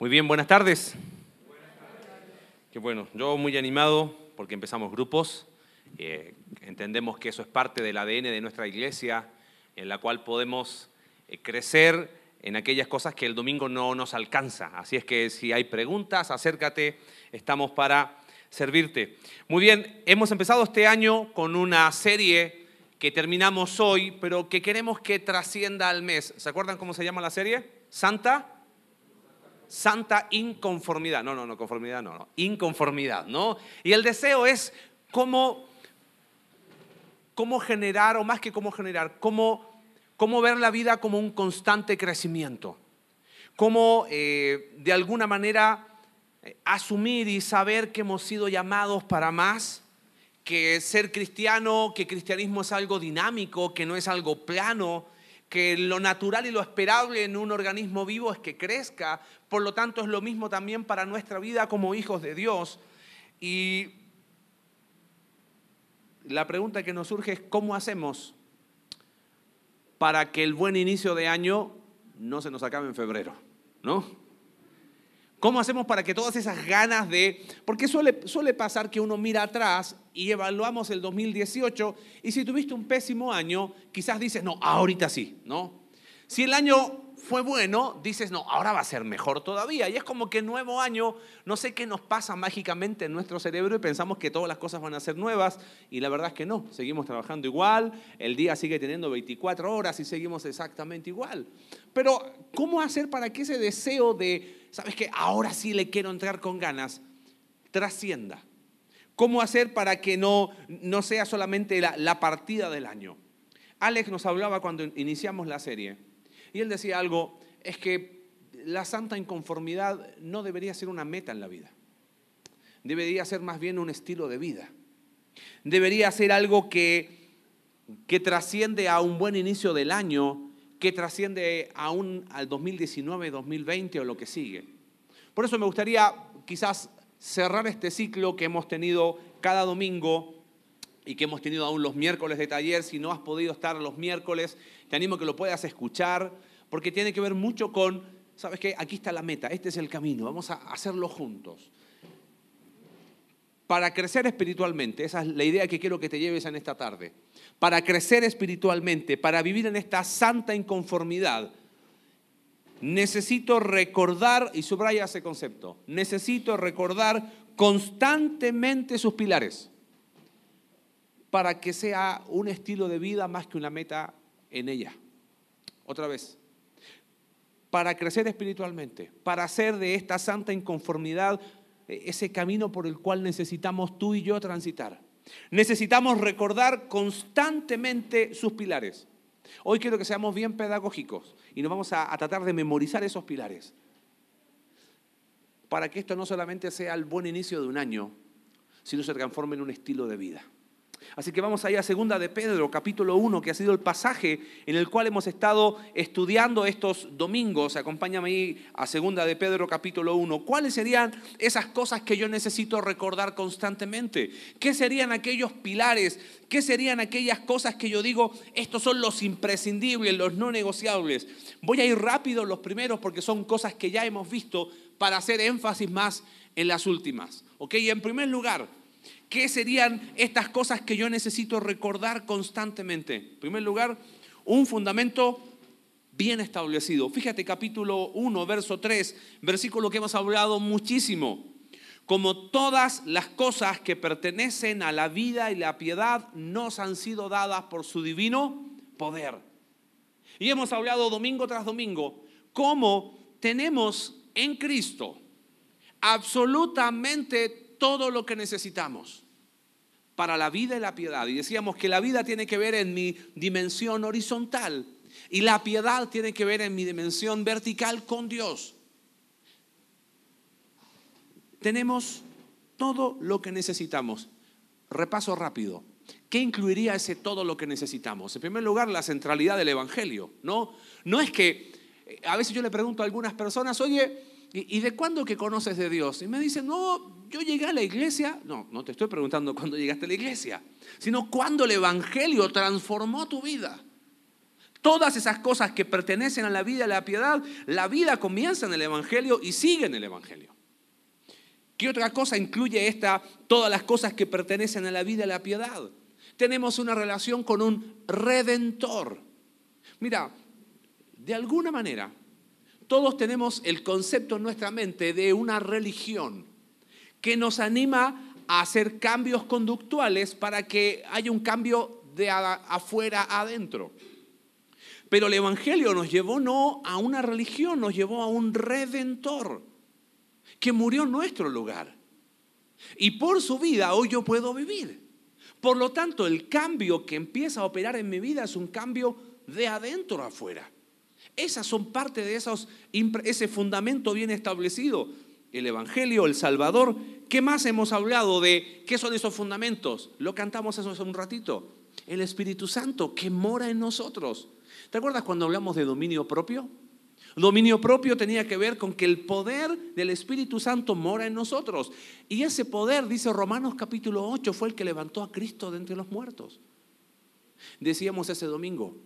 Muy bien, buenas tardes. Qué bueno, yo muy animado porque empezamos grupos. Eh, entendemos que eso es parte del ADN de nuestra iglesia, en la cual podemos eh, crecer en aquellas cosas que el domingo no nos alcanza. Así es que si hay preguntas, acércate, estamos para servirte. Muy bien, hemos empezado este año con una serie que terminamos hoy, pero que queremos que trascienda al mes. ¿Se acuerdan cómo se llama la serie? Santa santa inconformidad. No, no, no, conformidad, no, no, inconformidad, ¿no? Y el deseo es cómo, cómo generar, o más que cómo generar, cómo, cómo ver la vida como un constante crecimiento. Cómo eh, de alguna manera eh, asumir y saber que hemos sido llamados para más, que ser cristiano, que cristianismo es algo dinámico, que no es algo plano, que lo natural y lo esperable en un organismo vivo es que crezca, por lo tanto es lo mismo también para nuestra vida como hijos de Dios. Y la pregunta que nos surge es cómo hacemos para que el buen inicio de año no se nos acabe en febrero, ¿no? ¿Cómo hacemos para que todas esas ganas de... Porque suele, suele pasar que uno mira atrás y evaluamos el 2018 y si tuviste un pésimo año, quizás dices, no, ahorita sí, ¿no? Si el año fue bueno, dices, no, ahora va a ser mejor todavía. Y es como que nuevo año, no sé qué nos pasa mágicamente en nuestro cerebro y pensamos que todas las cosas van a ser nuevas y la verdad es que no, seguimos trabajando igual, el día sigue teniendo 24 horas y seguimos exactamente igual. Pero, ¿cómo hacer para que ese deseo de, sabes que ahora sí le quiero entrar con ganas, trascienda? ¿Cómo hacer para que no, no sea solamente la, la partida del año? Alex nos hablaba cuando iniciamos la serie y él decía algo, es que la santa inconformidad no debería ser una meta en la vida. Debería ser más bien un estilo de vida. Debería ser algo que, que trasciende a un buen inicio del año, que trasciende aún al 2019, 2020 o lo que sigue. Por eso me gustaría quizás cerrar este ciclo que hemos tenido cada domingo y que hemos tenido aún los miércoles de taller. Si no has podido estar los miércoles, te animo que lo puedas escuchar, porque tiene que ver mucho con, ¿sabes qué? Aquí está la meta, este es el camino, vamos a hacerlo juntos. Para crecer espiritualmente, esa es la idea que quiero que te lleves en esta tarde. Para crecer espiritualmente, para vivir en esta santa inconformidad, necesito recordar, y subraya ese concepto, necesito recordar constantemente sus pilares para que sea un estilo de vida más que una meta en ella. Otra vez, para crecer espiritualmente, para hacer de esta santa inconformidad ese camino por el cual necesitamos tú y yo transitar. Necesitamos recordar constantemente sus pilares. Hoy quiero que seamos bien pedagógicos y nos vamos a, a, tratar de memorizar esos pilares. Para que esto no solamente sea el buen inicio de un año, sino se transforme en un estilo de vida. Así que vamos allá a segunda de Pedro, capítulo 1, que ha sido el pasaje en el cual hemos estado estudiando estos domingos. Acompáñame ahí a segunda de Pedro, capítulo 1. ¿Cuáles serían esas cosas que yo necesito recordar constantemente? ¿Qué serían aquellos pilares? ¿Qué serían aquellas cosas que yo digo, estos son los imprescindibles, los no negociables? Voy a ir rápido los primeros porque son cosas que ya hemos visto para hacer énfasis más en las últimas. ¿Ok? Y en primer lugar, ¿Qué serían estas cosas que yo necesito recordar constantemente? En primer lugar, un fundamento bien establecido. Fíjate capítulo 1, verso 3, versículo que hemos hablado muchísimo. Como todas las cosas que pertenecen a la vida y la piedad nos han sido dadas por su divino poder. Y hemos hablado domingo tras domingo cómo tenemos en Cristo absolutamente todo lo que necesitamos para la vida y la piedad. Y decíamos que la vida tiene que ver en mi dimensión horizontal y la piedad tiene que ver en mi dimensión vertical con Dios. Tenemos todo lo que necesitamos. Repaso rápido. ¿Qué incluiría ese todo lo que necesitamos? En primer lugar, la centralidad del Evangelio. No, no es que eh, a veces yo le pregunto a algunas personas, oye, ¿y, de cuándo que conoces de Dios? Y me dicen, no, yo llegué a la iglesia, no, no te estoy preguntando cuándo llegaste a la iglesia, sino cuándo el Evangelio transformó tu vida. Todas esas cosas que pertenecen a la vida a la piedad, la vida comienza en el Evangelio y sigue en el Evangelio. ¿Qué otra cosa incluye esta, todas las cosas que pertenecen a la vida a la piedad? Tenemos una relación con un redentor. Mira, de alguna manera, todos tenemos el concepto en nuestra mente de una religión que nos anima a hacer cambios conductuales para que haya un cambio de afuera adentro. Pero el Evangelio nos llevó no a una religión, nos llevó a un redentor que murió en nuestro lugar. Y por su vida hoy yo puedo vivir. Por lo tanto, el cambio que empieza a operar en mi vida es un cambio de adentro a afuera. Esas son parte de esos, ese fundamento bien establecido. El Evangelio, el Salvador. ¿Qué más hemos hablado de qué son esos fundamentos? Lo cantamos hace un ratito. El Espíritu Santo que mora en nosotros. ¿Te acuerdas cuando hablamos de dominio propio? Dominio propio tenía que ver con que el poder del Espíritu Santo mora en nosotros. Y ese poder, dice Romanos capítulo 8, fue el que levantó a Cristo de entre los muertos. Decíamos ese domingo,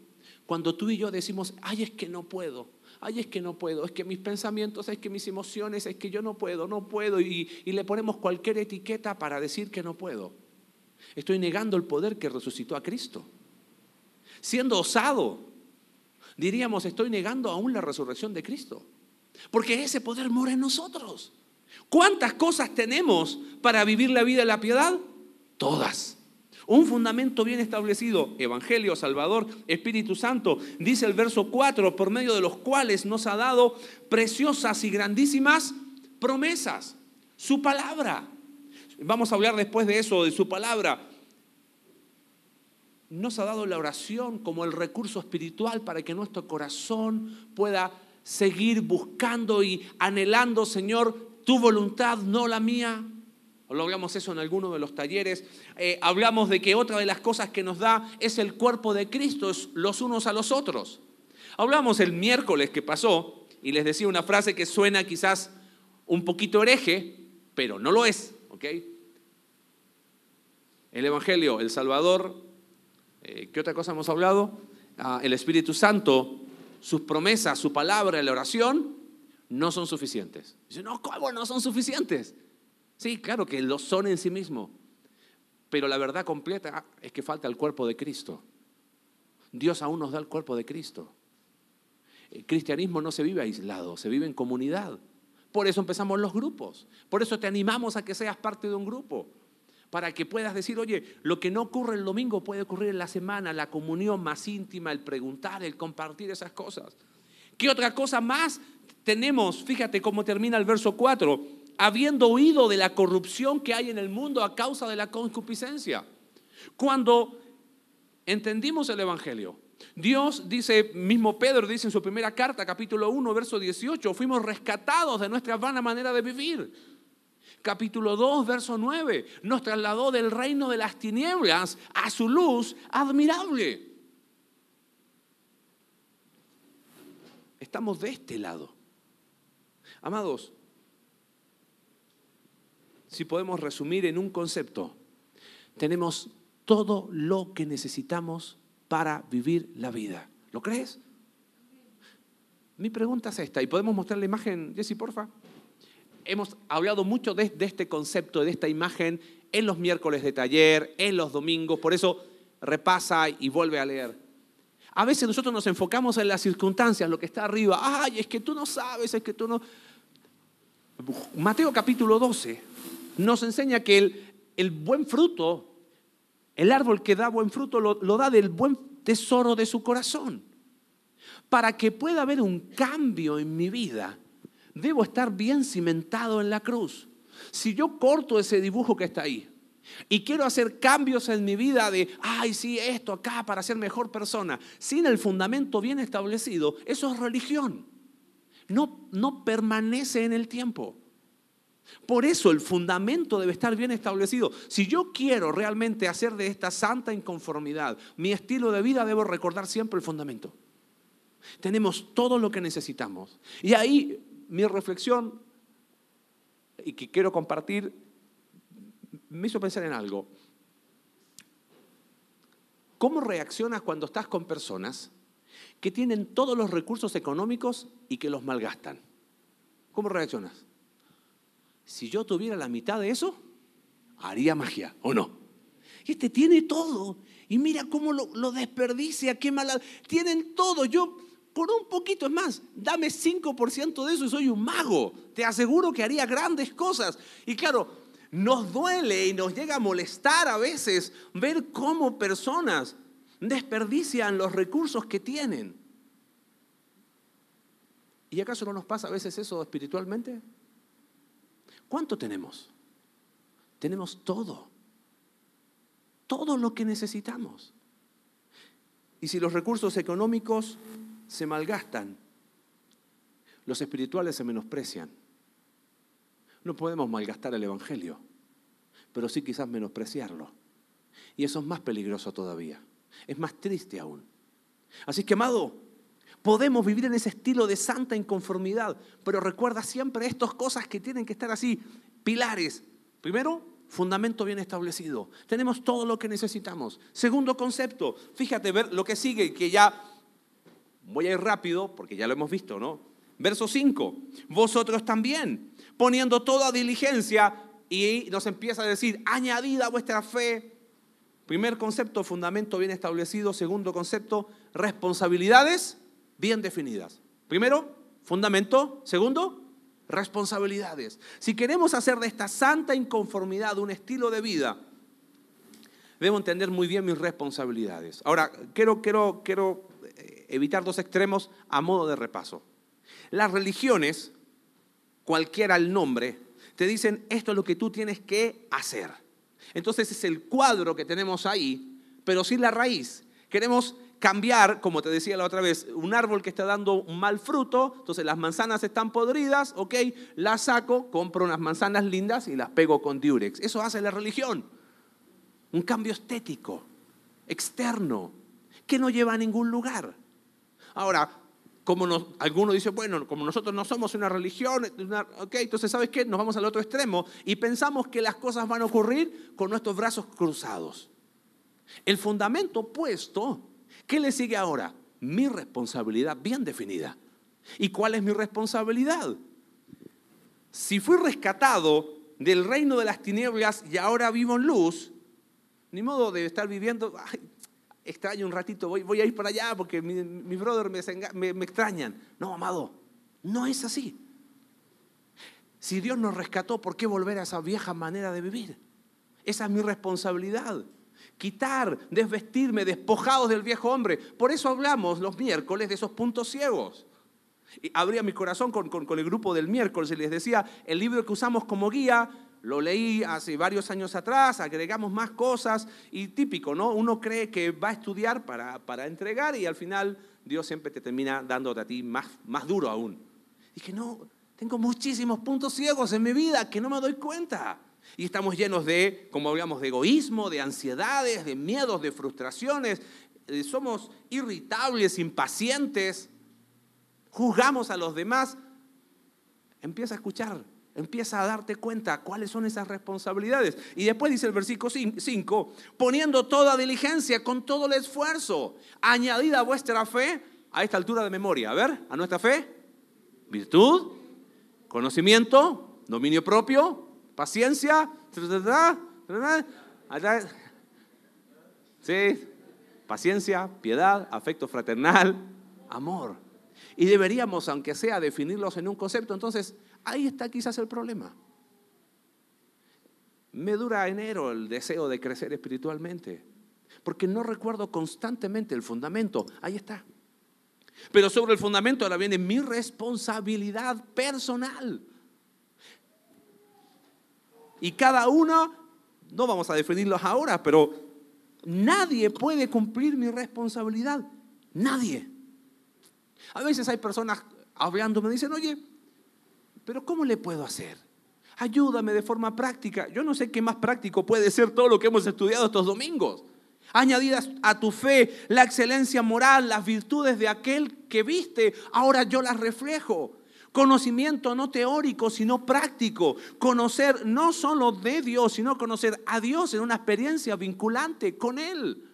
cuando tú y yo decimos, ay, es que no puedo, ay, es que no puedo, es que mis pensamientos, es que mis emociones, es que yo no puedo, no puedo, y, y le ponemos cualquier etiqueta para decir que no puedo. Estoy negando el poder que resucitó a Cristo. Siendo osado, diríamos, estoy negando aún la resurrección de Cristo. Porque ese poder mora en nosotros. ¿Cuántas cosas tenemos para vivir la vida de la piedad? Todas. Un fundamento bien establecido, Evangelio, Salvador, Espíritu Santo, dice el verso 4, por medio de los cuales nos ha dado preciosas y grandísimas promesas. Su palabra. Vamos a hablar después de eso, de su palabra. Nos ha dado la oración como el recurso espiritual para que nuestro corazón pueda seguir buscando y anhelando, Señor, tu voluntad, no la mía. Hablamos eso en alguno de los talleres. Eh, hablamos de que otra de las cosas que nos da es el cuerpo de Cristo, los unos a los otros. Hablamos el miércoles que pasó y les decía una frase que suena quizás un poquito hereje, pero no lo es. ¿ok? El Evangelio, el Salvador, eh, ¿qué otra cosa hemos hablado? Ah, el Espíritu Santo, sus promesas, su palabra, la oración, no son suficientes. Dice, no, ¿cómo no son suficientes? Sí, claro que lo son en sí mismo. Pero la verdad completa es que falta el cuerpo de Cristo. Dios aún nos da el cuerpo de Cristo. El cristianismo no se vive aislado, se vive en comunidad. Por eso empezamos los grupos. Por eso te animamos a que seas parte de un grupo. Para que puedas decir, oye, lo que no ocurre el domingo puede ocurrir en la semana, la comunión más íntima, el preguntar, el compartir esas cosas. ¿Qué otra cosa más tenemos? Fíjate cómo termina el verso 4 habiendo oído de la corrupción que hay en el mundo a causa de la concupiscencia. Cuando entendimos el Evangelio, Dios dice, mismo Pedro dice en su primera carta, capítulo 1, verso 18, fuimos rescatados de nuestra vana manera de vivir. Capítulo 2, verso 9, nos trasladó del reino de las tinieblas a su luz admirable. Estamos de este lado. Amados, si podemos resumir en un concepto, tenemos todo lo que necesitamos para vivir la vida. ¿Lo crees? Mi pregunta es esta, y podemos mostrar la imagen, Jessy, porfa. Hemos hablado mucho de, de, este concepto, de esta imagen, en los miércoles de taller, en los domingos, por eso repasa y vuelve a leer. A veces nosotros nos enfocamos en las circunstancias, lo que está arriba. Ay, es que tú no sabes, es que tú no... Mateo capítulo 12, nos enseña que el, buen fruto, el árbol que da buen fruto lo, lo da del buen tesoro de su corazón. Para que pueda haber un cambio en mi vida, debo estar bien cimentado en la cruz. Si yo corto ese dibujo que está ahí y quiero hacer cambios en mi vida de, ay, sí, esto acá para ser mejor persona, sin el fundamento bien establecido, eso es religión. No, no permanece en el tiempo. Por eso el fundamento debe estar bien establecido. Si yo quiero realmente hacer de esta santa inconformidad mi estilo de vida, debo recordar siempre el fundamento. Tenemos todo lo que necesitamos. Y ahí mi reflexión, y que quiero compartir, me hizo pensar en algo. ¿Cómo reaccionas cuando estás con personas que tienen todos los recursos económicos y que los malgastan. ¿Cómo reaccionas? Si yo tuviera la mitad de eso, haría magia, ¿o no? Este tiene todo. Y mira cómo lo, desperdicia, qué mala. Tienen todo. Yo, por un poquito, es más, dame 5% de eso y soy un mago. Te aseguro que haría grandes cosas. Y claro, nos duele y nos llega a molestar a veces ver cómo personas desperdician los recursos que tienen. ¿Y acaso no nos pasa a veces eso espiritualmente? ¿Cuánto tenemos? Tenemos todo. Todo lo que necesitamos. Y si los recursos económicos se malgastan, los espirituales se menosprecian. No podemos malgastar el Evangelio, pero sí quizás menospreciarlo. Y eso es más peligroso todavía. Es más triste aún. Así que, amado, podemos vivir en ese estilo de santa inconformidad, pero recuerda siempre estas cosas que tienen que estar así, pilares. Primero, fundamento bien establecido. Tenemos todo lo que necesitamos. Segundo concepto, fíjate, ver lo que sigue, que ya voy a ir rápido porque ya lo hemos visto, ¿no? Verso 5, vosotros también, poniendo toda diligencia, y nos empieza a decir, añadida vuestra fe. Primer concepto, fundamento bien establecido. Segundo concepto, responsabilidades bien definidas. Primero, fundamento. Segundo, responsabilidades. Si queremos hacer de esta santa inconformidad un estilo de vida, debo entender muy bien mis responsabilidades. Ahora, quiero, quiero, quiero eh, evitar dos extremos a modo de repaso. Las religiones, cualquiera el nombre, te dicen esto es lo que tú tienes que hacer. Entonces es el cuadro que tenemos ahí, pero sin la raíz. Queremos cambiar, como te decía la otra vez, un árbol que está dando un mal fruto, entonces las manzanas están podridas, ok, las saco, compro unas manzanas lindas y las pego con diurex. Eso hace la religión. Un cambio estético, externo, que no lleva a ningún lugar. Ahora, como nos, algunos dicen, bueno, como nosotros no somos una religión, ok, entonces ¿sabes qué? Nos vamos al otro extremo y pensamos que las cosas van a ocurrir con nuestros brazos cruzados. El fundamento puesto, ¿qué le sigue ahora? Mi responsabilidad bien definida. ¿Y cuál es mi responsabilidad? Si fui rescatado del reino de las tinieblas y ahora vivo en luz, ni modo de estar viviendo, extraño un ratito, voy, a ir para allá porque mis mi brother me, me extrañan. No, amado, no es así. Si Dios nos rescató, ¿por qué volver a esa vieja manera de vivir? Esa es mi responsabilidad. Quitar, desvestirme, despojados del viejo hombre. Por eso hablamos los miércoles de esos puntos ciegos. Y abría mi corazón con, con el grupo del miércoles y les decía, el libro que usamos como guía lo leí hace varios años atrás, agregamos más cosas y típico, ¿no? Uno cree que va a estudiar para, para entregar y al final Dios siempre te termina dándote a ti más, más duro aún. Dije, no, tengo muchísimos puntos ciegos en mi vida que no me doy cuenta. Y estamos llenos de, como hablamos, de egoísmo, de ansiedades, de miedos, de frustraciones. Eh, somos irritables, impacientes, juzgamos a los demás. Empieza a escuchar Empieza a darte cuenta cuáles son esas responsabilidades. Y después dice el versículo 5, poniendo toda diligencia con todo el esfuerzo, añadida vuestra fe, a esta altura de memoria. A ver, a nuestra fe, virtud, conocimiento, dominio propio, paciencia, sí, paciencia, piedad, afecto fraternal, amor. Y deberíamos, aunque sea, definirlos en un concepto. Entonces, Ahí está quizás el problema. Me dura enero el deseo de crecer espiritualmente, porque no recuerdo constantemente el fundamento. Ahí está. Pero sobre el fundamento ahora viene mi responsabilidad personal. Y cada uno, no vamos a definirlos ahora, pero nadie puede cumplir mi responsabilidad. Nadie. A veces hay personas hablando, me dicen, oye, pero ¿cómo le puedo hacer? Ayúdame de forma práctica. Yo no sé qué más práctico puede ser todo lo que hemos estudiado estos domingos. Añadidas a tu fe la excelencia moral, las virtudes de aquel que viste, ahora yo las reflejo. Conocimiento no teórico, sino práctico. Conocer no solo de Dios, sino conocer a Dios en una experiencia vinculante con Él.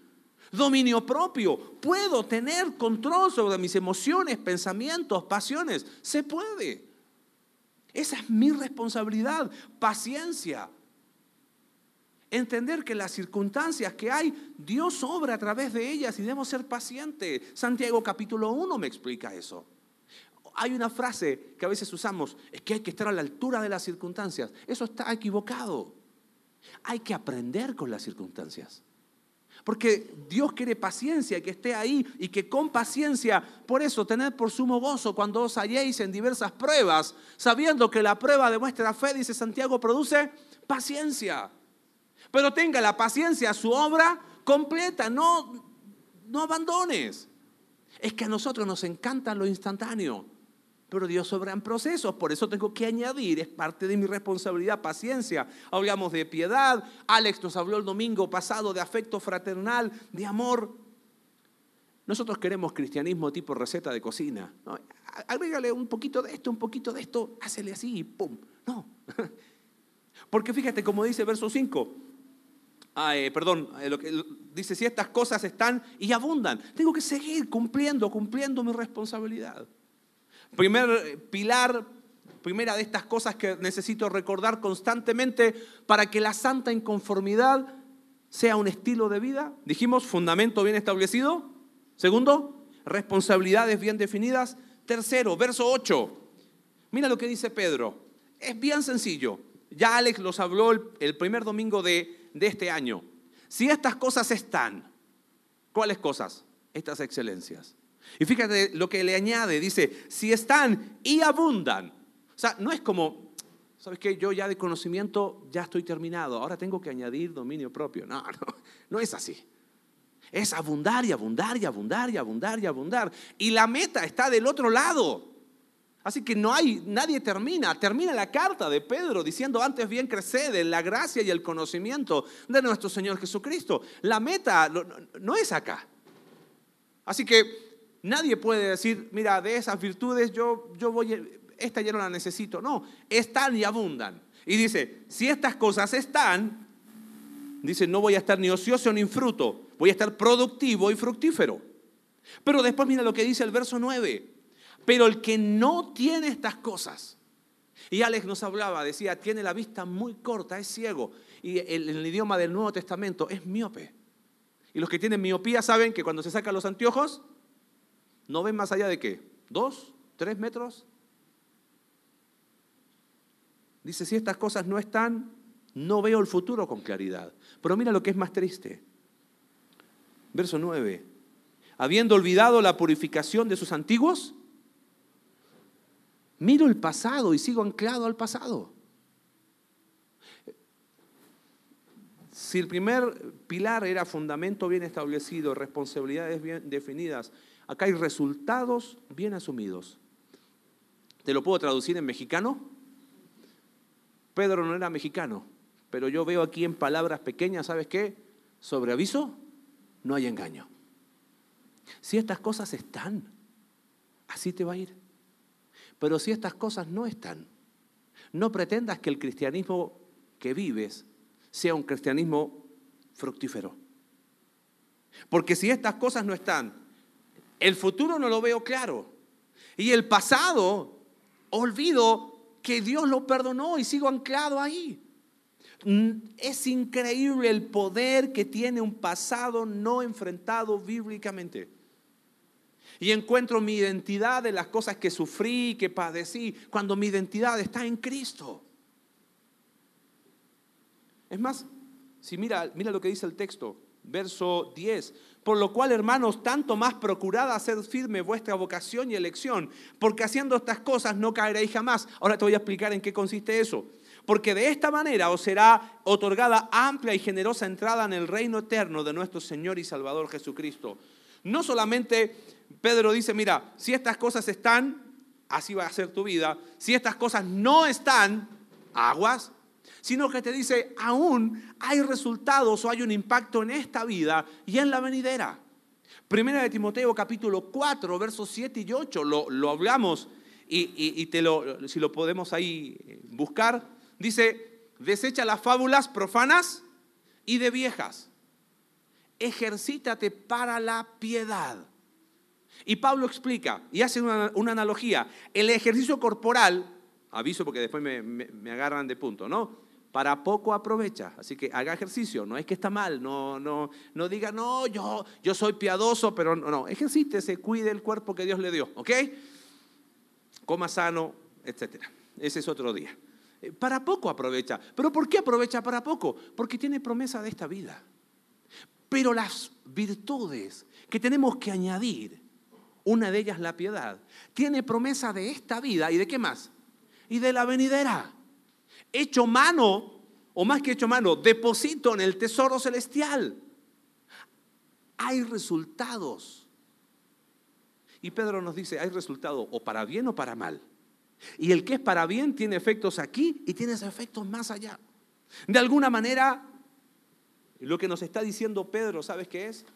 Dominio propio. Puedo tener control sobre mis emociones, pensamientos, pasiones. Se puede. Esa es mi responsabilidad. Paciencia. Entender que las circunstancias que hay, Dios obra a través de ellas y debemos ser pacientes. Santiago capítulo 1 me explica eso. Hay una frase que a veces usamos, es que hay que estar a la altura de las circunstancias. Eso está equivocado. Hay que aprender con las circunstancias. Porque Dios quiere paciencia, que esté ahí y que con paciencia, por eso tened por sumo gozo cuando os halléis en diversas pruebas, sabiendo que la prueba de vuestra fe, dice Santiago, produce paciencia. Pero tenga la paciencia, su obra completa, no, no abandones. Es que a nosotros nos encanta lo instantáneo pero Dios obra en procesos, por eso tengo que añadir, es parte de mi responsabilidad, paciencia. Hablamos de piedad, Alex nos habló el domingo pasado de afecto fraternal, de amor. Nosotros queremos cristianismo tipo receta de cocina. Agrégale un poquito de esto, un poquito de esto, hácele así y pum. No. Porque fíjate como dice verso 5. Ah, eh, perdón, eh, lo que, dice, si estas cosas están y abundan, tengo que seguir cumpliendo, cumpliendo mi responsabilidad. Primer pilar, primera de estas cosas que necesito recordar constantemente para que la santa inconformidad sea un estilo de vida. Dijimos, fundamento bien establecido. Segundo, responsabilidades bien definidas. Tercero, verso 8. Mira lo que dice Pedro. Es bien sencillo. Ya Alex los habló el, primer domingo de, de este año. Si estas cosas están, ¿cuáles cosas? Estas excelencias. Y fíjate lo que le añade, dice, si están y abundan. O sea, no es como, ¿sabes qué? Yo ya de conocimiento ya estoy terminado, ahora tengo que añadir dominio propio. No, no, no es así. Es abundar y abundar y abundar y abundar y abundar. Y la meta está del otro lado. Así que no hay, nadie termina. Termina la carta de Pedro diciendo antes bien creced en la gracia y el conocimiento de nuestro Señor Jesucristo. La meta no, es acá. Así que Nadie puede decir, mira, de esas virtudes yo, yo voy, esta ya no la necesito. No, están y abundan. Y dice, si estas cosas están, dice, no voy a estar ni ocioso ni fruto, voy a estar productivo y fructífero. Pero después mira lo que dice el verso 9. Pero el que no tiene estas cosas, y Alex nos hablaba, decía, tiene la vista muy corta, es ciego. Y el idioma del Nuevo Testamento es miope. Y los que tienen miopía saben que cuando se sacan los anteojos, ¿No ven más allá de qué? ¿Dos? ¿Tres metros? Dice, si estas cosas no están, no veo el futuro con claridad. Pero mira lo que es más triste. Verso 9. Habiendo olvidado la purificación de sus antiguos, miro el pasado y sigo anclado al pasado. Si el primer pilar era fundamento bien establecido, responsabilidades bien definidas, Acá hay resultados bien asumidos. ¿Te lo puedo traducir en mexicano? Pedro no era mexicano, pero yo veo aquí en palabras pequeñas, ¿sabes qué? Sobre aviso, no hay engaño. Si estas cosas están, así te va a ir. Pero si estas cosas no están, no pretendas que el cristianismo que vives sea un cristianismo fructífero. Porque si estas cosas no están, el futuro no lo veo claro. Y el pasado, olvido que Dios lo perdonó y sigo anclado ahí. Mm, es increíble el poder que tiene un pasado no enfrentado bíblicamente. Y encuentro mi identidad en las cosas que sufrí, que padecí, cuando mi identidad está en Cristo. Es más, si mira, mira lo que dice el texto, verso 10. Por lo cual, hermanos, tanto más procurad hacer firme vuestra vocación y elección, porque haciendo estas cosas no caeréis jamás. Ahora te voy a explicar en qué consiste eso. Porque de esta manera os será otorgada amplia y generosa entrada en el reino eterno de nuestro Señor y Salvador Jesucristo. No solamente Pedro dice, mira, si estas cosas están, así va a ser tu vida. Si estas cosas no están, aguas, sino que te dice, aún hay resultados o hay un impacto en esta vida y en la venidera. Primera de Timoteo capítulo 4, versos 7 y 8, lo, hablamos y, te lo, si lo podemos ahí eh, buscar, dice, desecha las fábulas profanas y de viejas. ejercítate para la piedad. Y Pablo explica y hace una, analogía. El ejercicio corporal, aviso porque después me, me agarran de punto, ¿no? Para poco aprovecha. Así que haga ejercicio, no es que está mal, no, no, no diga, no, yo, yo soy piadoso, pero no, no, ejercítese, cuide el cuerpo que Dios le dio, ¿ok? Coma sano, etc. Ese es otro día. Eh, para poco aprovecha. ¿Pero por qué aprovecha para poco? Porque tiene promesa de esta vida. Pero las virtudes que tenemos que añadir, una de ellas la piedad, tiene promesa de esta vida y de qué más? Y de la venidera hecho mano, o más que hecho mano, deposito en el tesoro celestial. Hay resultados. Y Pedro nos dice, hay resultados o para bien o para mal. Y el que es para bien tiene efectos aquí y tiene efectos más allá. De alguna manera, lo que nos está diciendo Pedro, ¿sabes qué es?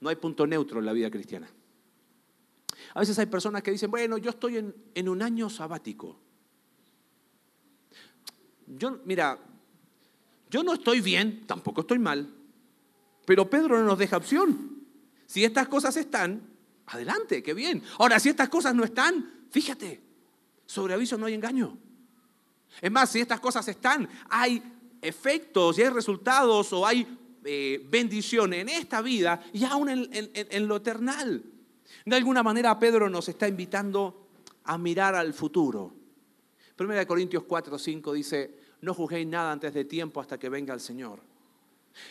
No hay punto neutro en la vida cristiana. A veces hay personas que dicen, bueno, yo estoy en, en un año sabático yo, mira, yo no estoy bien, tampoco estoy mal, pero Pedro no nos deja opción. Si estas cosas están, adelante, qué bien. Ahora, si estas cosas no están, fíjate, sobre aviso no hay engaño. Es más, si estas cosas están, hay efectos y hay resultados o hay eh, bendición en esta vida y aún en, en lo eternal. De alguna manera Pedro nos está invitando a mirar al futuro. Primera de Corintios 4, 5 dice, no juzguéis nada antes de tiempo hasta que venga el Señor,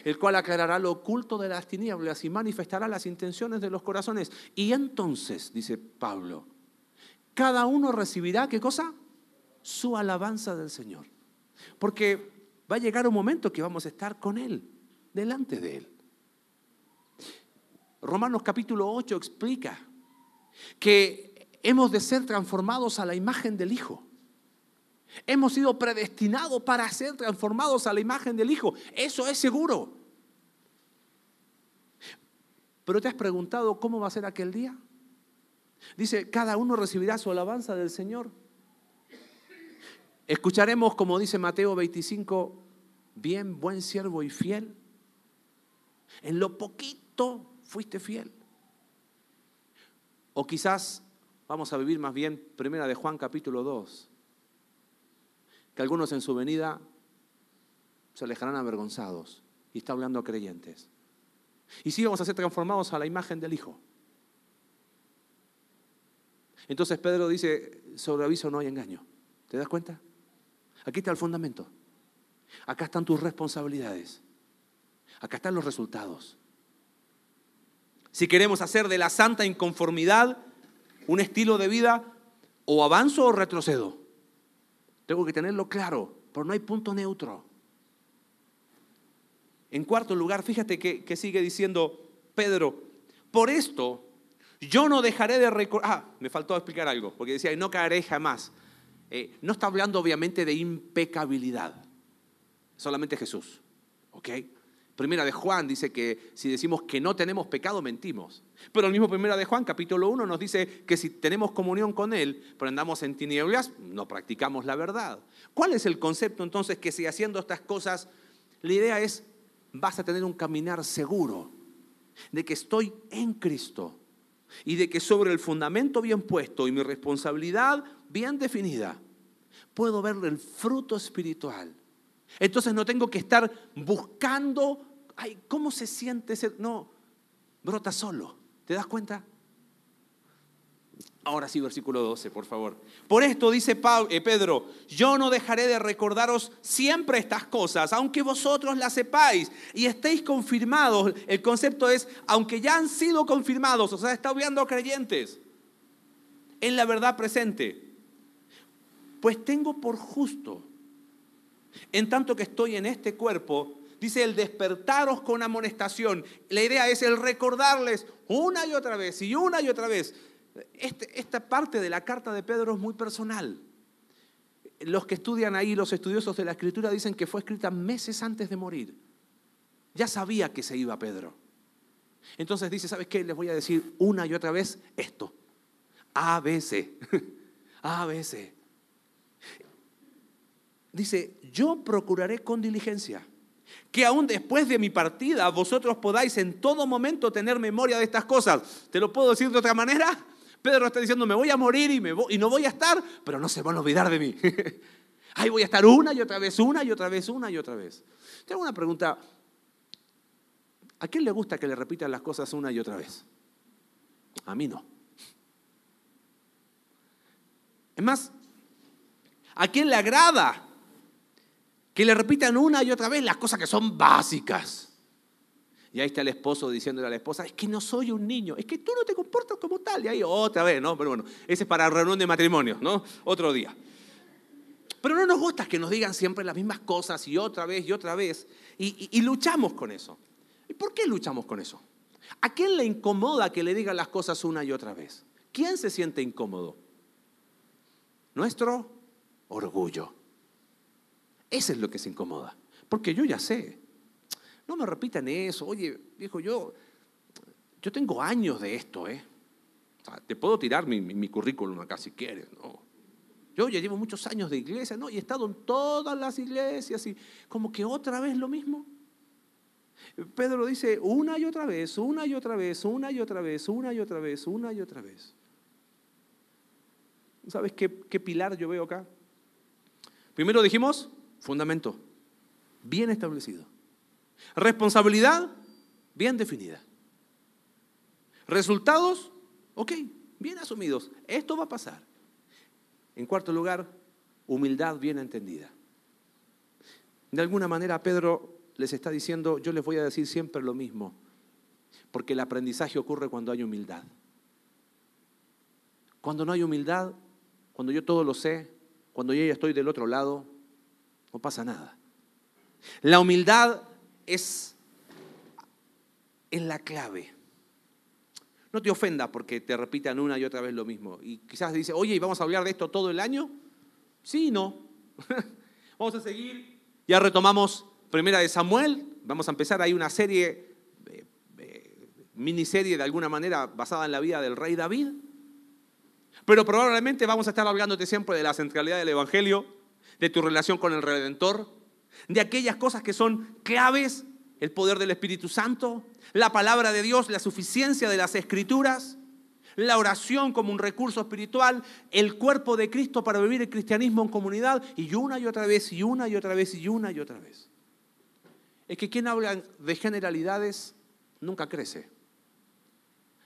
el cual aclarará lo oculto de las tinieblas y manifestará las intenciones de los corazones. Y entonces, dice Pablo, cada uno recibirá, ¿qué cosa? Su alabanza del Señor. Porque va a llegar un momento que vamos a estar con Él, delante de Él. Romanos capítulo 8 explica que hemos de ser transformados a la imagen del Hijo. Hemos sido predestinados para ser transformados a la imagen del Hijo. Eso es seguro. Pero te has preguntado cómo va a ser aquel día. Dice, cada uno recibirá su alabanza del Señor. Escucharemos, como dice Mateo 25, bien, buen siervo y fiel. En lo poquito fuiste fiel. O quizás vamos a vivir más bien primera de Juan capítulo 2 que algunos en su venida se alejarán avergonzados. Y está hablando a creyentes. Y sí vamos a ser transformados a la imagen del Hijo. Entonces Pedro dice, sobre aviso no hay engaño. ¿Te das cuenta? Aquí está el fundamento. Acá están tus responsabilidades. Acá están los resultados. Si queremos hacer de la santa inconformidad un estilo de vida, o avanzo o retrocedo. Tengo que tenerlo claro, pero no hay punto neutro. En cuarto lugar, fíjate que, sigue diciendo Pedro, por esto yo no dejaré de recordar, ah, me faltó explicar algo, porque decía, no caeré jamás. Eh, no está hablando obviamente de impecabilidad, solamente Jesús, ¿ok? Primera de Juan dice que si decimos que no tenemos pecado, mentimos. Pero el mismo Primera de Juan, capítulo 1, nos dice que si tenemos comunión con Él, pero andamos en tinieblas, no practicamos la verdad. ¿Cuál es el concepto entonces que si haciendo estas cosas, la idea es, vas a tener un caminar seguro de que estoy en Cristo y de que sobre el fundamento bien puesto y mi responsabilidad bien definida, puedo ver el fruto espiritual entonces no tengo que estar buscando, ay, ¿cómo se siente ser? No, brota solo. ¿Te das cuenta? Ahora sí, versículo 12, por favor. Por esto dice eh, Pedro, yo no dejaré de recordaros siempre estas cosas, aunque vosotros las sepáis y estéis confirmados. El concepto es, aunque ya han sido confirmados, o sea, está a creyentes en la verdad presente. Pues tengo por justo en tanto que estoy en este cuerpo, dice el despertaros con amonestación. La idea es el recordarles una y otra vez y una y otra vez. Este, esta parte de la carta de Pedro es muy personal. Los que estudian ahí, los estudiosos de la escritura, dicen que fue escrita meses antes de morir. Ya sabía que se iba Pedro. Entonces dice, ¿sabes qué? Les voy a decir una y otra vez esto. A, C. A, B, Dice, yo procuraré con diligencia que aún después de mi partida vosotros podáis en todo momento tener memoria de estas cosas. ¿Te lo puedo decir de otra manera? Pedro está diciendo, me voy a morir y, no voy a estar, pero no se van a olvidar de mí. Ahí voy a estar una y otra vez, una y otra vez, una y otra vez. Tengo una pregunta. ¿A quién le gusta que le repitan las cosas una y otra vez? A mí no. Es más, ¿a quién le agrada que le repitan una y otra vez las cosas que son básicas. Y ahí está el esposo diciéndole a la esposa, es que no soy un niño, es que tú no te comportas como tal. Y ahí otra vez, ¿no? Pero bueno, ese es para reunión de matrimonio, ¿no? Otro día. Pero no nos gusta que nos digan siempre las mismas cosas y otra vez y otra vez. Y, y luchamos con eso. ¿Y por qué luchamos con eso? ¿A quién le incomoda que le digan las cosas una y otra vez? ¿Quién se siente incómodo? Nuestro orgullo. Ese es lo que se incomoda. Porque yo ya sé. No me repitan eso. Oye, viejo, yo, yo tengo años de esto, ¿eh? te puedo tirar mi, currículum acá si quieres, ¿no? Yo ya llevo muchos años de iglesia, ¿no? Y he estado en todas las iglesias y como que otra vez lo mismo. Pedro dice una y otra vez, una y otra vez, una y otra vez, una y otra vez, una y otra vez. ¿Sabes qué pilar yo veo acá? Primero dijimos, Fundamento, bien establecido. Responsabilidad, bien definida. Resultados, ok, bien asumidos. Esto va a pasar. En cuarto lugar, humildad bien entendida. De alguna manera Pedro les está diciendo, yo les voy a decir siempre lo mismo, porque el aprendizaje ocurre cuando hay humildad. Cuando no hay humildad, cuando yo todo lo sé, cuando yo ya estoy del otro lado, no pasa nada. La humildad es, en la clave. No te ofenda porque te repitan una y otra vez lo mismo. Y quizás dice, oye, ¿y vamos a hablar de esto todo el año? Sí, no. vamos a seguir. Ya retomamos Primera de Samuel. Vamos a empezar ahí una serie, eh, eh, miniserie de alguna manera basada en la vida del rey David. Pero probablemente vamos a estar hablándote siempre de la centralidad del Evangelio de tu relación con el Redentor, de aquellas cosas que son claves, el poder del Espíritu Santo, la palabra de Dios, la suficiencia de las escrituras, la oración como un recurso espiritual, el cuerpo de Cristo para vivir el cristianismo en comunidad, y una y otra vez, y una y otra vez, y una y otra vez. Es que quien habla de generalidades nunca crece.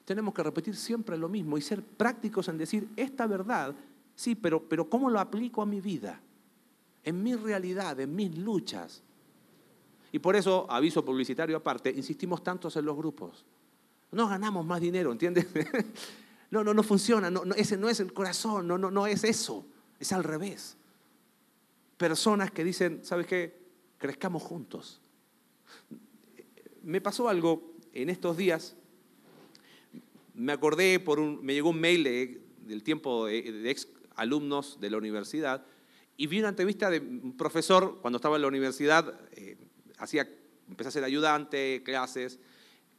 Tenemos que repetir siempre lo mismo y ser prácticos en decir, esta verdad, sí, pero, pero ¿cómo lo aplico a mi vida? En mi realidad, en mis luchas. Y por eso, aviso publicitario aparte, insistimos tantos en los grupos. No ganamos más dinero, ¿entiendes? No, no, no funciona, no, ese no es el corazón, no, no, no es eso, es al revés. Personas que dicen, ¿sabes qué? Crezcamos juntos. Me pasó algo en estos días, me acordé por un, me llegó un mail del tiempo de, de ex alumnos de la universidad y vi una entrevista de un profesor cuando estaba en la universidad, eh, hacía, empecé a ser ayudante, clases,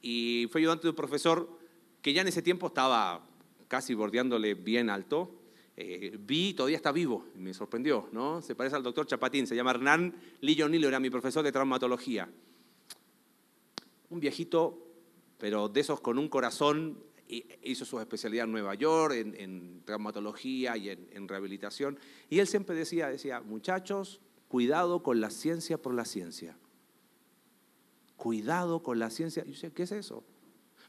y fue ayudante de un profesor que ya en ese tiempo estaba casi bordeándole bien alto. Eh, vi, todavía está vivo, me sorprendió, ¿no? Se parece al doctor Chapatín, se llama Hernán Lillonilo, era mi profesor de traumatología. Un viejito, pero de esos con un corazón hizo su especialidad en Nueva York, en, traumatología y en, rehabilitación. Y él siempre decía, decía, muchachos, cuidado con la ciencia por la ciencia. Cuidado con la ciencia. Y yo ¿qué es eso?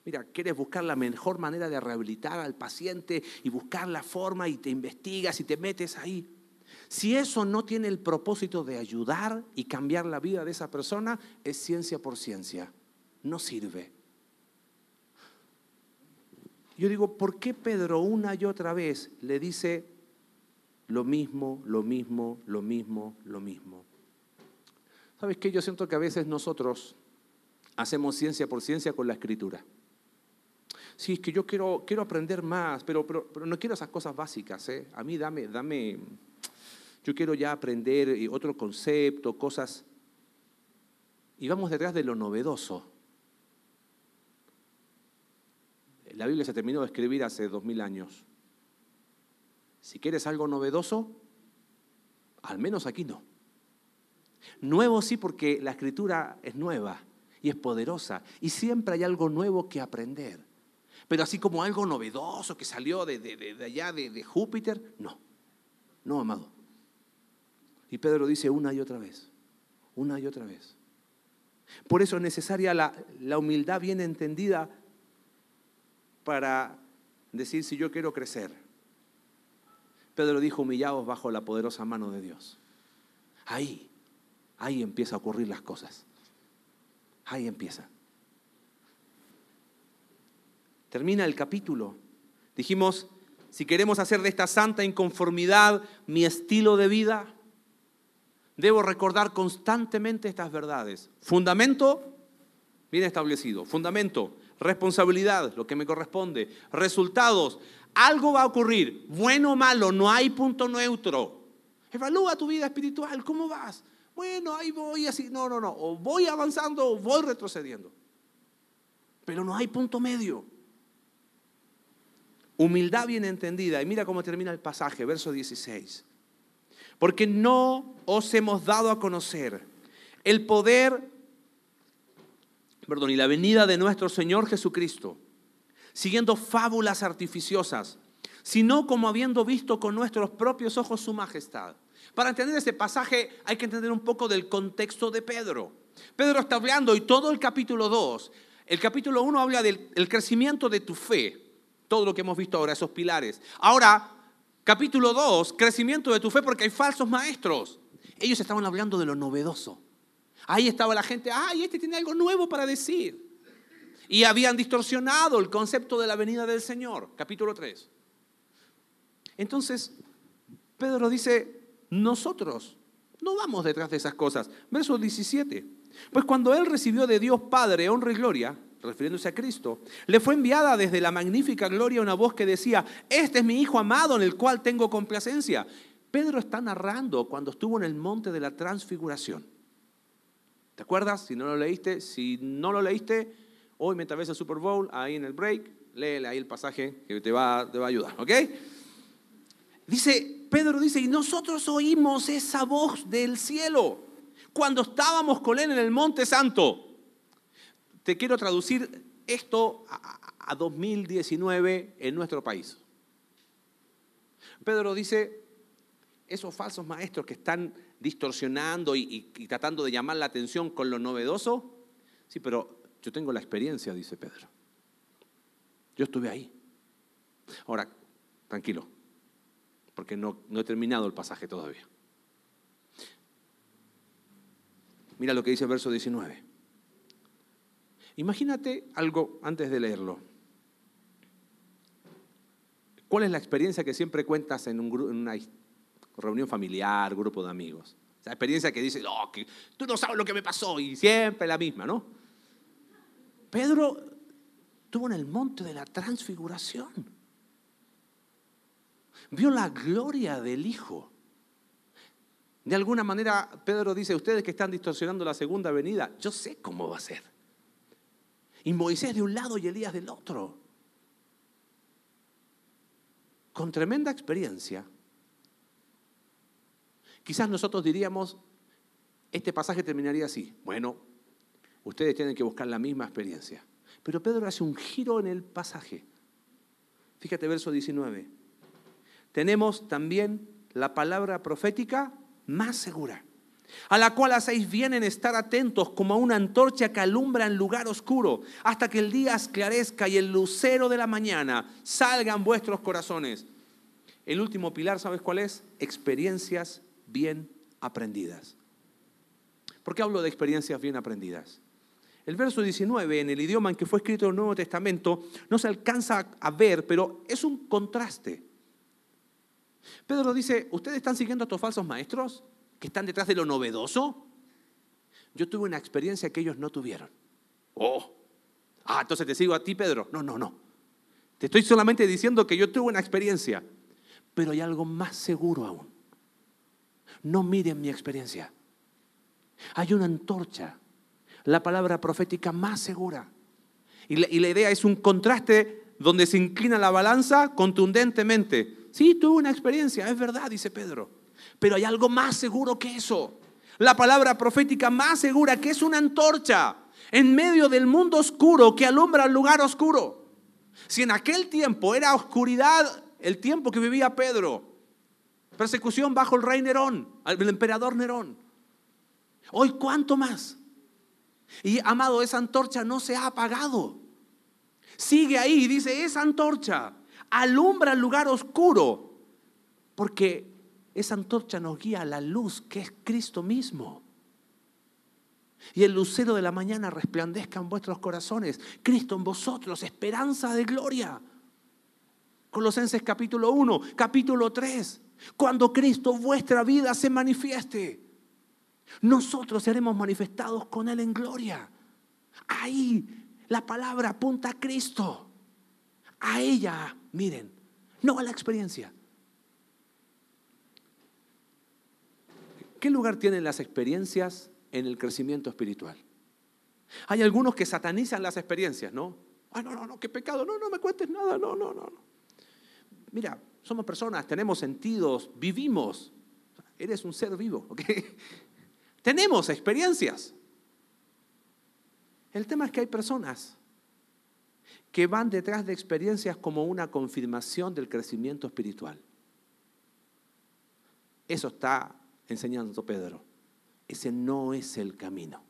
Mira, quieres buscar la mejor manera de rehabilitar al paciente y buscar la forma y te investigas y te metes ahí. Si eso no tiene el propósito de ayudar y cambiar la vida de esa persona, es ciencia por ciencia. No sirve. Yo digo, ¿por qué Pedro una y otra vez le dice lo mismo, lo mismo, lo mismo, lo mismo? ¿Sabes qué? Yo siento que a veces nosotros hacemos ciencia por ciencia con la escritura. Sí, es que yo quiero, quiero aprender más, pero, pero, no quiero esas cosas básicas. ¿eh? A mí dame, dame, yo quiero ya aprender eh, otro concepto, cosas. Y vamos detrás de lo novedoso. La Biblia se terminó de escribir hace dos mil años. Si quieres algo novedoso, al menos aquí no. Nuevo sí porque la escritura es nueva y es poderosa y siempre hay algo nuevo que aprender. Pero así como algo novedoso que salió de, allá, de Júpiter, no, no, amado. Y Pedro dice una y otra vez, una y otra vez. Por eso es necesaria la, la humildad bien entendida para decir si yo quiero crecer. Pedro dijo, humillaos bajo la poderosa mano de Dios. Ahí, ahí empieza a ocurrir las cosas. Ahí empieza. Termina el capítulo. Dijimos, si queremos hacer de esta santa inconformidad mi estilo de vida, debo recordar constantemente estas verdades. Fundamento, bien establecido. Fundamento, responsabilidad, lo que me corresponde. Resultados, algo va a ocurrir, bueno o malo, no hay punto neutro. Evalúa tu vida espiritual, ¿cómo vas? Bueno, ahí voy así, no, no, no, o voy avanzando o voy retrocediendo. Pero no hay punto medio. Humildad bien entendida. Y mira cómo termina el pasaje, verso 16. Porque no os hemos dado a conocer el poder, perdón, y la venida de nuestro Señor Jesucristo, siguiendo fábulas artificiosas, sino como habiendo visto con nuestros propios ojos su majestad. Para entender este pasaje hay que entender un poco del contexto de Pedro. Pedro está hablando y todo el capítulo 2, el capítulo 1 habla del crecimiento de tu fe, todo lo que hemos visto ahora, esos pilares. Ahora, capítulo 2, crecimiento de tu fe porque hay falsos maestros. Ellos estaban hablando de lo novedoso. Ahí estaba la gente, ay, este tiene algo nuevo para decir. Y habían distorsionado el concepto de la venida del Señor, capítulo 3. Entonces, Pedro dice, nosotros no vamos detrás de esas cosas. Verso 17. Pues cuando él recibió de Dios Padre honra y gloria, refiriéndose a Cristo, le fue enviada desde la magnífica gloria una voz que decía, este es mi Hijo amado en el cual tengo complacencia. Pedro está narrando cuando estuvo en el monte de la transfiguración. ¿Te acuerdas? Si no lo leíste, si no lo leíste, hoy mientras ves el Super Bowl, ahí en el break, léele ahí el pasaje que te va, te va a ayudar, ¿ok? Dice, Pedro dice, y nosotros oímos esa voz del cielo cuando estábamos con él en el Monte Santo. Te quiero traducir esto a, 2019 en nuestro país. Pedro dice, esos falsos maestros que están distorsionando y, tratando de llamar la atención con lo novedoso, sí, pero yo tengo la experiencia, dice Pedro. Yo estuve ahí. Ahora, tranquilo, porque no, no he terminado el pasaje todavía. Mira lo que dice el verso 19. Imagínate algo antes de leerlo. ¿Cuál es la experiencia que siempre cuentas en, una reunión familiar, grupo de amigos? La experiencia que dices, oh, tú no sabes lo que me pasó y siempre la misma, ¿no? Pedro estuvo en el monte de la transfiguración. Vio la gloria del Hijo. De alguna manera, Pedro dice, ustedes que están distorsionando la segunda venida, yo sé cómo va a ser. Y Moisés de un lado y Elías del otro. Con tremenda experiencia. Quizás nosotros diríamos, este pasaje terminaría así. Bueno, ustedes tienen que buscar la misma experiencia. Pero Pedro hace un giro en el pasaje. Fíjate verso 19. Tenemos también la palabra profética más segura a la cual hacéis bien en estar atentos como a una antorcha que alumbra en lugar oscuro, hasta que el día esclarezca y el lucero de la mañana salga en vuestros corazones. El último pilar, ¿sabes cuál es? Experiencias bien aprendidas. ¿Por qué hablo de experiencias bien aprendidas? El verso 19, en el idioma en que fue escrito el Nuevo Testamento, no se alcanza a ver, pero es un contraste. Pedro dice, ¿ustedes están siguiendo a estos falsos maestros? que están detrás de lo novedoso, yo tuve una experiencia que ellos no tuvieron. Oh, ah, entonces te sigo a ti, Pedro. No, no, no. Te estoy solamente diciendo que yo tuve una experiencia, pero hay algo más seguro aún. No miren mi experiencia. Hay una antorcha, la palabra profética más segura. Y la, idea es un contraste donde se inclina la balanza contundentemente. Sí, tuve una experiencia, es verdad, dice Pedro. Pero hay algo más seguro que eso. La palabra profética más segura que es una antorcha en medio del mundo oscuro que alumbra el lugar oscuro. Si en aquel tiempo era oscuridad el tiempo que vivía Pedro, persecución bajo el rey Nerón, el emperador Nerón. Hoy, ¿cuánto más? Y amado, esa antorcha no se ha apagado. Sigue ahí, dice, esa antorcha alumbra el lugar oscuro, porque esa antorcha nos guía a la luz que es Cristo mismo. Y el lucero de la mañana resplandezca en vuestros corazones, Cristo en vosotros, esperanza de gloria. Colosenses capítulo 1, capítulo 3, cuando Cristo vuestra vida se manifieste, nosotros seremos manifestados con Él en gloria. Ahí la palabra apunta a Cristo, a ella, miren, no a la experiencia. ¿Qué lugar tienen las experiencias en el crecimiento espiritual? Hay algunos que satanizan las experiencias, ¿no? Ay, no, no, no, qué pecado, no, no me cuentes nada, no, no, no. Mira, somos personas, tenemos sentidos, vivimos. Eres un ser vivo, ¿ok? Tenemos experiencias. El tema es que hay personas que van detrás de experiencias como una confirmación del crecimiento espiritual. Eso está enseñando Pedro. Ese no es el camino.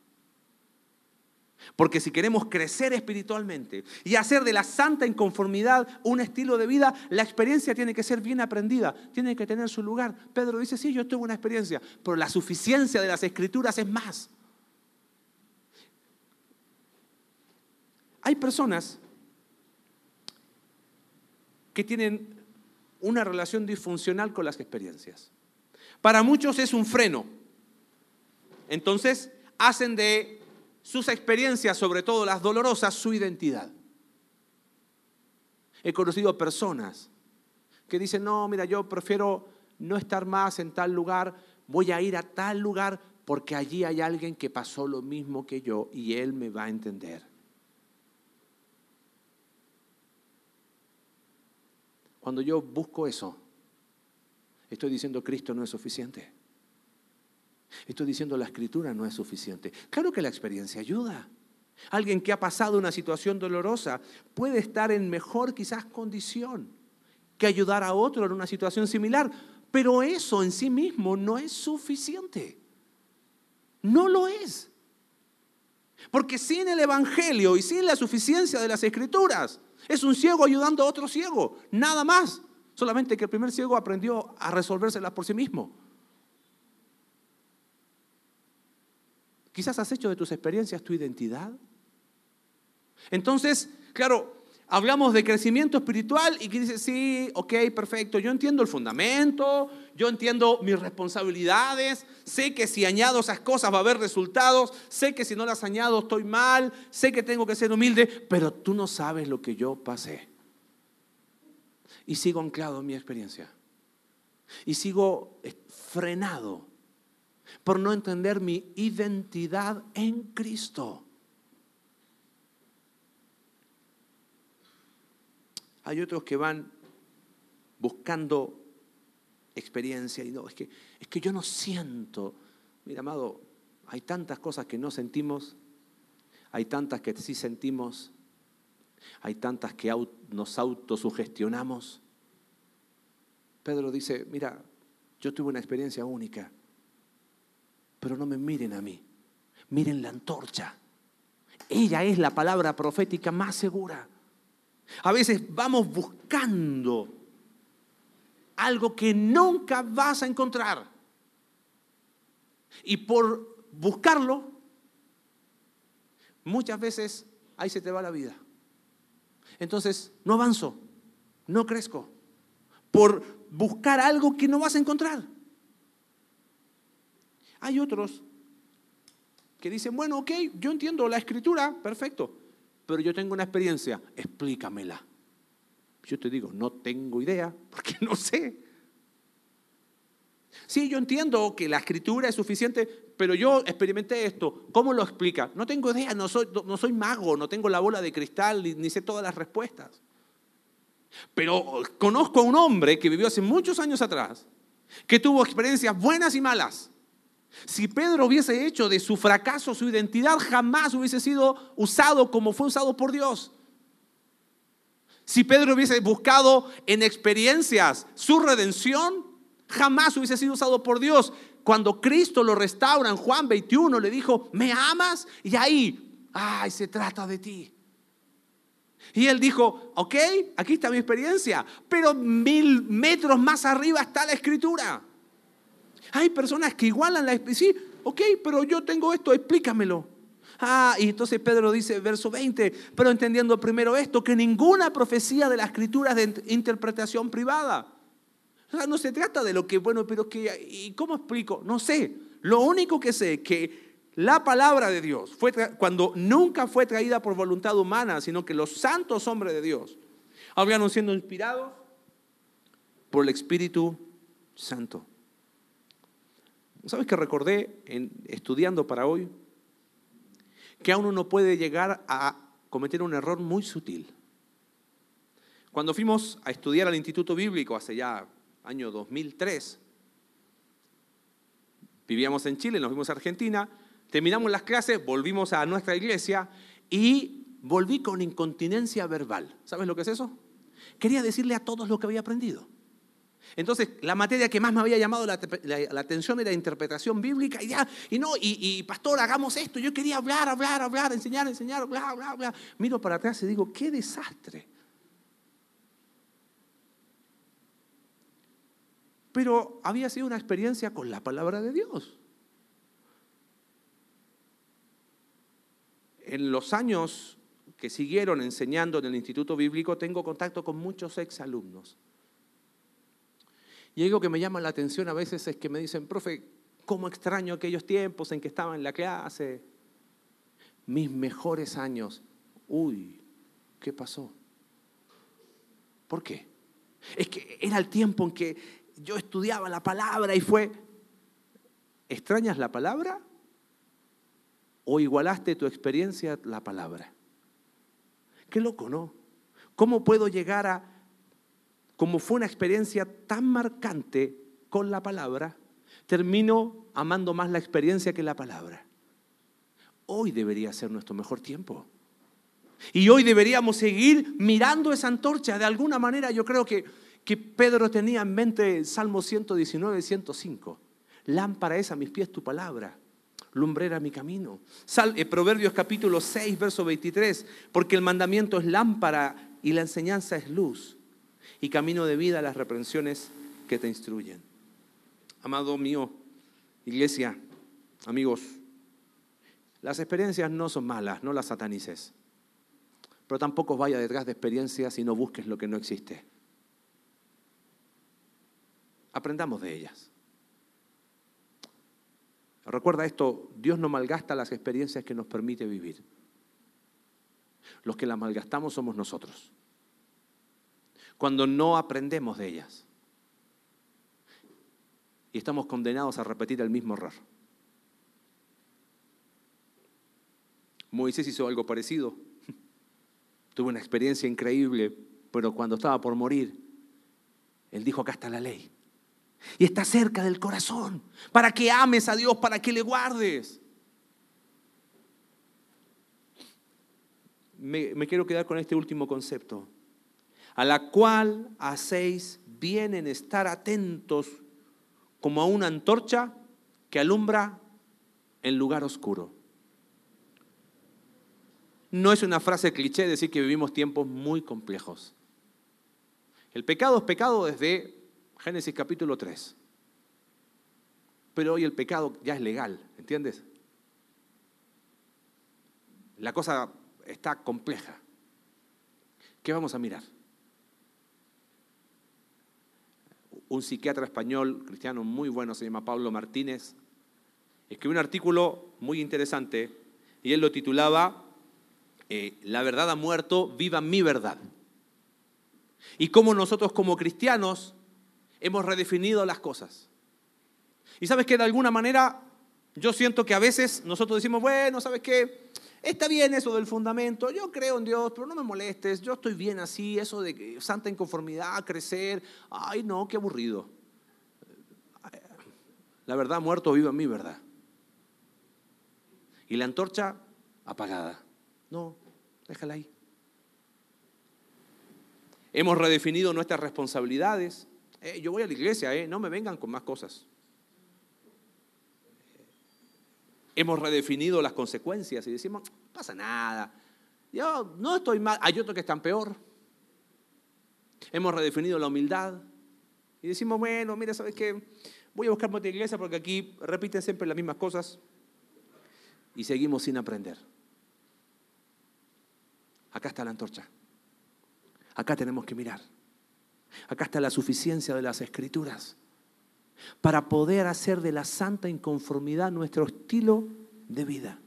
Porque si queremos crecer espiritualmente y hacer de la santa inconformidad un estilo de vida, la experiencia tiene que ser bien aprendida, tiene que tener su lugar. Pedro dice, sí, yo tuve una experiencia, pero la suficiencia de las escrituras es más. Hay personas que tienen una relación disfuncional con las experiencias. Para muchos es un freno. Entonces hacen de sus experiencias, sobre todo las dolorosas, su identidad. He conocido personas que dicen, no, mira, yo prefiero no estar más en tal lugar, voy a ir a tal lugar porque allí hay alguien que pasó lo mismo que yo y él me va a entender. Cuando yo busco eso, estoy diciendo Cristo no es suficiente. Estoy diciendo la escritura no es suficiente. Claro que la experiencia ayuda. Alguien que ha pasado una situación dolorosa puede estar en mejor quizás condición que ayudar a otro en una situación similar, pero eso en sí mismo no es suficiente. No lo es. Porque sin el Evangelio y sin la suficiencia de las Escrituras, es un ciego ayudando a otro ciego, nada más. Solamente que el primer ciego aprendió a resolvérselas por sí mismo. Quizás has hecho de tus experiencias tu identidad. Entonces, claro, hablamos de crecimiento espiritual y que dice, sí, ok, perfecto, yo entiendo el fundamento, yo entiendo mis responsabilidades, sé que si añado esas cosas va a haber resultados, sé que si no las añado estoy mal, sé que tengo que ser humilde, pero tú no sabes lo que yo pasé. Y sigo anclado en mi experiencia. Y sigo frenado por no entender mi identidad en Cristo. Hay otros que van buscando experiencia y no, es que, es que yo no siento. Mira, amado, hay tantas cosas que no sentimos, hay tantas que sí sentimos, hay tantas que nos autosugestionamos. Pedro dice, mira, yo tuve una experiencia única pero no me miren a mí, miren la antorcha. Ella es la palabra profética más segura. A veces vamos buscando algo que nunca vas a encontrar. Y por buscarlo, muchas veces ahí se te va la vida. Entonces, no avanzo, no crezco, por buscar algo que no vas a encontrar. Hay otros que dicen, bueno, ok, yo entiendo la escritura, perfecto, pero yo tengo una experiencia, explícamela. Yo te digo, no tengo idea, porque no sé. Sí, yo entiendo que la escritura es suficiente, pero yo experimenté esto. ¿Cómo lo explica? No tengo idea, no soy, no soy mago, no tengo la bola de cristal, ni sé todas las respuestas. Pero conozco a un hombre que vivió hace muchos años atrás, que tuvo experiencias buenas y malas, Si Pedro hubiese hecho de su fracaso su identidad, jamás hubiese sido usado como fue usado por Dios. Si Pedro hubiese buscado en experiencias su redención, jamás hubiese sido usado por Dios. Cuando Cristo lo restaura en Juan 21, le dijo, ¿me amas? Y ahí, ay, se trata de ti. Y él dijo, ok, aquí está mi experiencia, pero mil metros más arriba está la escritura. Hay personas que igualan la sí, ok, pero yo tengo esto, explícamelo. Ah, y entonces Pedro dice, verso 20, pero entendiendo primero esto, que ninguna profecía de la escritura es de interpretación privada. O sea, no se trata de lo que, bueno, pero que, ¿y cómo explico? No sé. Lo único que sé es que la palabra de Dios fue cuando nunca fue traída por voluntad humana, sino que los santos hombres de Dios habían siendo inspirados por el Espíritu Santo. ¿Sabes que recordé en, estudiando para hoy? Que aún uno puede llegar a cometer un error muy sutil. Cuando fuimos a estudiar al Instituto Bíblico hace ya año 2003, vivíamos en Chile, nos fuimos a Argentina, terminamos las clases, volvimos a nuestra iglesia y volví con incontinencia verbal. ¿Sabes lo que es eso? Quería decirle a todos lo que había aprendido. Entonces, la materia que más me había llamado la, atención era interpretación bíblica y ya, y no, y, pastor, hagamos esto. Yo quería hablar, hablar, hablar, enseñar, enseñar, bla, bla, bla. Miro para atrás y digo, qué desastre. Pero había sido una experiencia con la palabra de Dios. En los años que siguieron enseñando en el Instituto Bíblico, tengo contacto con muchos exalumnos. Y algo que me llama la atención a veces es que me dicen, profe, ¿cómo extraño aquellos tiempos en que estaba en la clase? Mis mejores años. Uy, ¿qué pasó? ¿Por qué? Es que era el tiempo en que yo estudiaba la palabra y fue, ¿extrañas la palabra? ¿O igualaste tu experiencia a la palabra? Qué loco, ¿no? ¿Cómo puedo llegar a como fue una experiencia tan marcante con la palabra, termino amando más la experiencia que la palabra. Hoy debería ser nuestro mejor tiempo. Y hoy deberíamos seguir mirando esa antorcha. De alguna manera yo creo que, que Pedro tenía en mente el Salmo 119, 105. Lámpara es a mis pies tu palabra, lumbrera mi camino. Sal, eh, Proverbios capítulo 6, verso 23, porque el mandamiento es lámpara y la enseñanza es luz y camino de vida a las reprensiones que te instruyen. Amado mío, iglesia, amigos, las experiencias no son malas, no las satanices, pero tampoco vaya detrás de experiencias y no busques lo que no existe. Aprendamos de ellas. Recuerda esto, Dios no malgasta las experiencias que nos permite vivir. Los que las malgastamos somos nosotros cuando no aprendemos de ellas. Y estamos condenados a repetir el mismo error. Moisés hizo algo parecido. Tuvo una experiencia increíble, pero cuando estaba por morir, él dijo, acá está la ley. Y está cerca del corazón, para que ames a Dios, para que le guardes. Me, me quiero quedar con este último concepto a la cual hacéis bien en estar atentos como a una antorcha que alumbra en lugar oscuro. No es una frase cliché decir que vivimos tiempos muy complejos. El pecado es pecado desde Génesis capítulo 3. Pero hoy el pecado ya es legal, ¿entiendes? La cosa está compleja. ¿Qué vamos a mirar? Un psiquiatra español cristiano muy bueno, se llama Pablo Martínez, escribió un artículo muy interesante y él lo titulaba eh, La verdad ha muerto, viva mi verdad. Y cómo nosotros como cristianos hemos redefinido las cosas. Y sabes que de alguna manera yo siento que a veces nosotros decimos, bueno, ¿sabes qué? Está bien eso del fundamento, yo creo en Dios, pero no me molestes, yo estoy bien así, eso de santa inconformidad, crecer, ay no, qué aburrido. la verdad muerto viva en mi verdad. Y la antorcha apagada. No, déjala ahí. Hemos redefinido nuestras responsabilidades. Eh, yo voy a la iglesia, eh, no me vengan con más cosas. Hemos redefinido las consecuencias y decimos, pasa nada. Yo no estoy mal, hay otros que están peor. Hemos redefinido la humildad y decimos, bueno, mira, ¿sabes qué? Voy a buscar otra iglesia porque aquí repiten siempre las mismas cosas y seguimos sin aprender. Acá está la antorcha. Acá tenemos que mirar. Acá está la suficiencia de las escrituras para poder hacer de la santa inconformidad nuestro estilo de vida.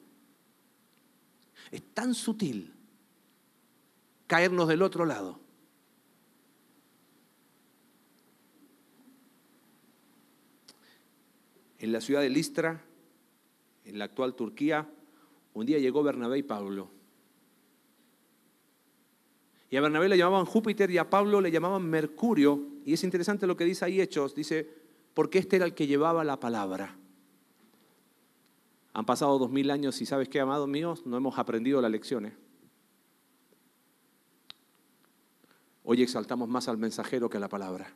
Es tan sutil caernos del otro lado. En la ciudad de Listra, en la actual Turquía, un día llegó Bernabé y Pablo. Y a Bernabé le llamaban Júpiter y a Pablo le llamaban Mercurio. Y es interesante lo que dice ahí Hechos. Dice, porque este era el que llevaba la palabra. Han pasado dos mil años y sabes qué, amados míos, no hemos aprendido las lecciones. Hoy exaltamos más al mensajero que a la palabra.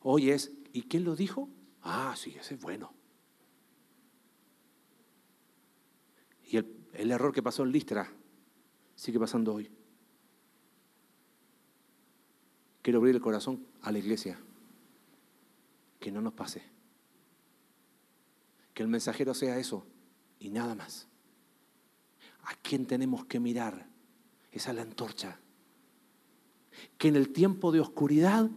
Hoy es, ¿y quién lo dijo? Ah, sí, ese es bueno. Y el, el error que pasó en Listra sigue pasando hoy. Quiero abrir el corazón a la iglesia. Que no nos pase. Que el mensajero sea eso y nada más. ¿A quién tenemos que mirar? Esa es la antorcha. Que en el tiempo de oscuridad,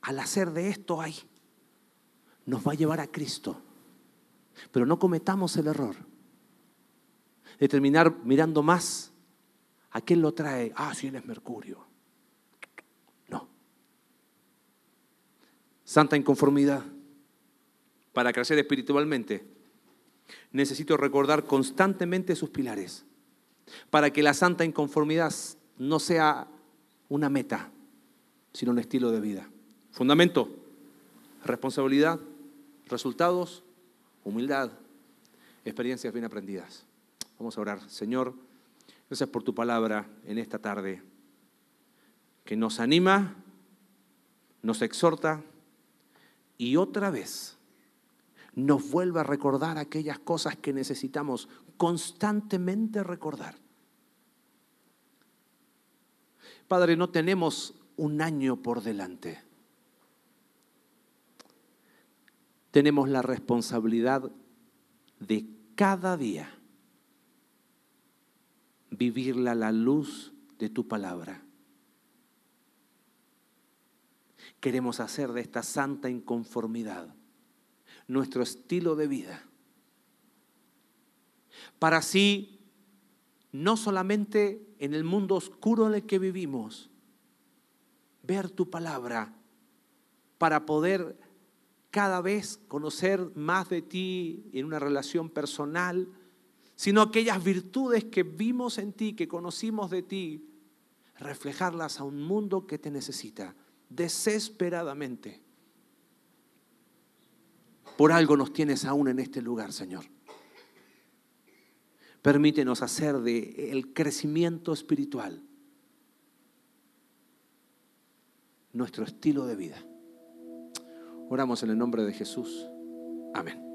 al hacer de esto ahí, nos va a llevar a Cristo. Pero no cometamos el error de terminar mirando más a quién lo trae. Ah, si él es Mercurio. Santa inconformidad. Para crecer espiritualmente, necesito recordar constantemente sus pilares. Para que la santa inconformidad no sea una meta, sino un estilo de vida. Fundamento, responsabilidad, resultados, humildad, experiencias bien aprendidas. Vamos a orar. Señor, gracias por tu palabra en esta tarde, que nos anima, nos exhorta y otra vez nos vuelve a recordar aquellas cosas que necesitamos constantemente recordar. Padre, no tenemos un año por delante. Tenemos la responsabilidad de cada día vivirla a la luz de tu palabra. Queremos hacer de esta santa inconformidad nuestro estilo de vida. Para así, no solamente en el mundo oscuro en el que vivimos, ver tu palabra para poder cada vez conocer más de ti en una relación personal, sino aquellas virtudes que vimos en ti, que conocimos de ti, reflejarlas a un mundo que te necesita desesperadamente. Por algo nos tienes aún en este lugar, Señor. Permítenos hacer de el crecimiento espiritual nuestro estilo de vida. Oramos en el nombre de Jesús. Amén.